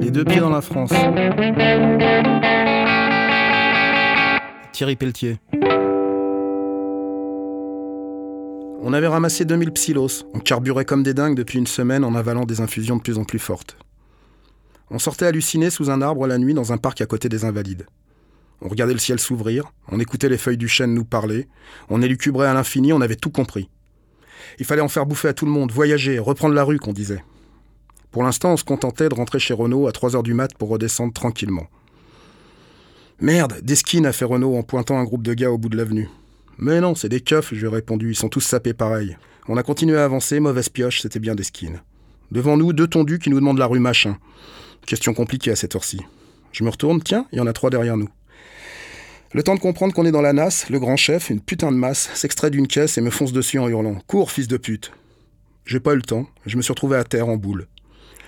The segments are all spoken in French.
Les deux pieds dans la France. Thierry Pelletier. On avait ramassé 2000 psilos. On carburait comme des dingues depuis une semaine en avalant des infusions de plus en plus fortes. On sortait halluciné sous un arbre la nuit dans un parc à côté des Invalides. On regardait le ciel s'ouvrir, on écoutait les feuilles du chêne nous parler, on élucubrait à l'infini, on avait tout compris. Il fallait en faire bouffer à tout le monde, voyager, reprendre la rue, qu'on disait. Pour l'instant, on se contentait de rentrer chez Renault à 3 heures du mat pour redescendre tranquillement. Merde, des skins, a fait Renault en pointant un groupe de gars au bout de l'avenue. Mais non, c'est des keufs, je lui ai répondu, ils sont tous sapés pareil. On a continué à avancer, mauvaise pioche, c'était bien des skins. Devant nous, deux tondus qui nous demandent la rue machin. Question compliquée à cette heure-ci. Je me retourne, tiens, il y en a trois derrière nous. Le temps de comprendre qu'on est dans la nasse, le grand chef, une putain de masse, s'extrait d'une caisse et me fonce dessus en hurlant Cours, fils de pute J'ai pas eu le temps, je me suis retrouvé à terre en boule.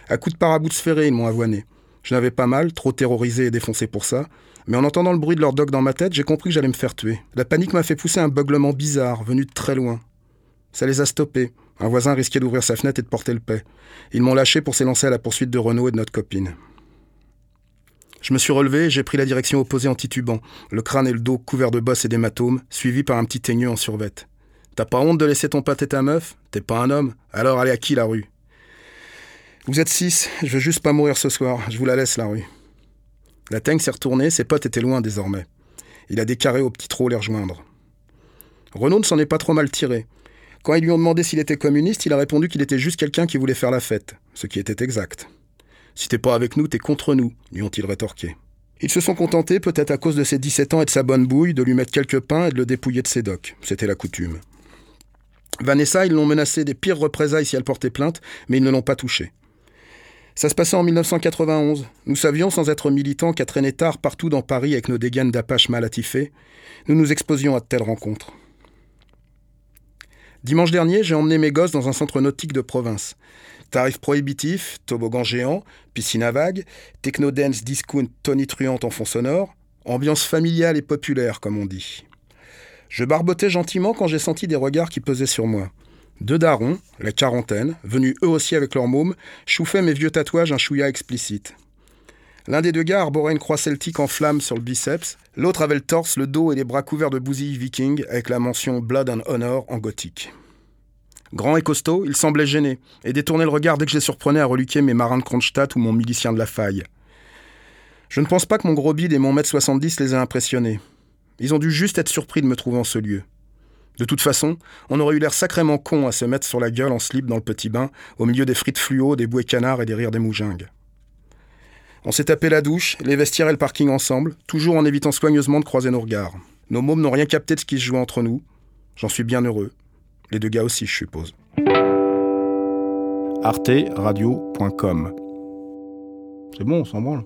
À coups de parabout sphéré, ils m'ont avoiné. Je n'avais pas mal, trop terrorisé et défoncé pour ça, mais en entendant le bruit de leur dog dans ma tête, j'ai compris que j'allais me faire tuer. La panique m'a fait pousser un beuglement bizarre, venu de très loin. Ça les a stoppés. Un voisin risquait d'ouvrir sa fenêtre et de porter le paix. Ils m'ont lâché pour s'élancer à la poursuite de Renaud et de notre copine. Je me suis relevé et j'ai pris la direction opposée en titubant, le crâne et le dos couverts de bosses et d'hématomes, suivi par un petit teigneux en survette. T'as pas honte de laisser ton pâté ta meuf? T'es pas un homme Alors allez à qui la rue? Vous êtes six, je veux juste pas mourir ce soir, je vous la laisse la rue. La teigne s'est retournée, ses potes étaient loin désormais. Il a décarré au petit trot les rejoindre. Renaud ne s'en est pas trop mal tiré. Quand ils lui ont demandé s'il était communiste, il a répondu qu'il était juste quelqu'un qui voulait faire la fête, ce qui était exact. Si t'es pas avec nous, t'es contre nous, lui ont-ils rétorqué. Ils se sont contentés, peut-être à cause de ses 17 ans et de sa bonne bouille, de lui mettre quelques pains et de le dépouiller de ses docs. C'était la coutume. Vanessa, ils l'ont menacé des pires représailles si elle portait plainte, mais ils ne l'ont pas touchée. Ça se passait en 1991. Nous savions, sans être militants, qu'à traîner tard partout dans Paris avec nos dégaines d'Apache mal attifées, nous nous exposions à de telles rencontres. Dimanche dernier, j'ai emmené mes gosses dans un centre nautique de province. Tarifs prohibitifs, toboggan géant, piscine à vagues, techno-dance discount tonitruante en fond sonore, ambiance familiale et populaire, comme on dit. Je barbotais gentiment quand j'ai senti des regards qui pesaient sur moi. Deux darons, la quarantaine, venus eux aussi avec leur môme, chouffaient mes vieux tatouages un chouïa explicite. L'un des deux gars arborait une croix celtique en flammes sur le biceps, l'autre avait le torse, le dos et les bras couverts de bousilles viking avec la mention Blood and Honor en gothique. Grand et costaud, il semblait gêné et détournait le regard dès que je les surprenais à reluquer mes marins de Kronstadt ou mon milicien de la faille. Je ne pense pas que mon gros bide et mon mètre 70 les aient impressionnés. Ils ont dû juste être surpris de me trouver en ce lieu. De toute façon, on aurait eu l'air sacrément con à se mettre sur la gueule en slip dans le petit bain, au milieu des frites fluo, des bouées canards et des rires des moujingues. On s'est tapé la douche, les vestiaires et le parking ensemble, toujours en évitant soigneusement de croiser nos regards. Nos mômes n'ont rien capté de ce qui se jouait entre nous. J'en suis bien heureux. Les deux gars aussi, je suppose. arteradio.com C'est bon, on s'en branle.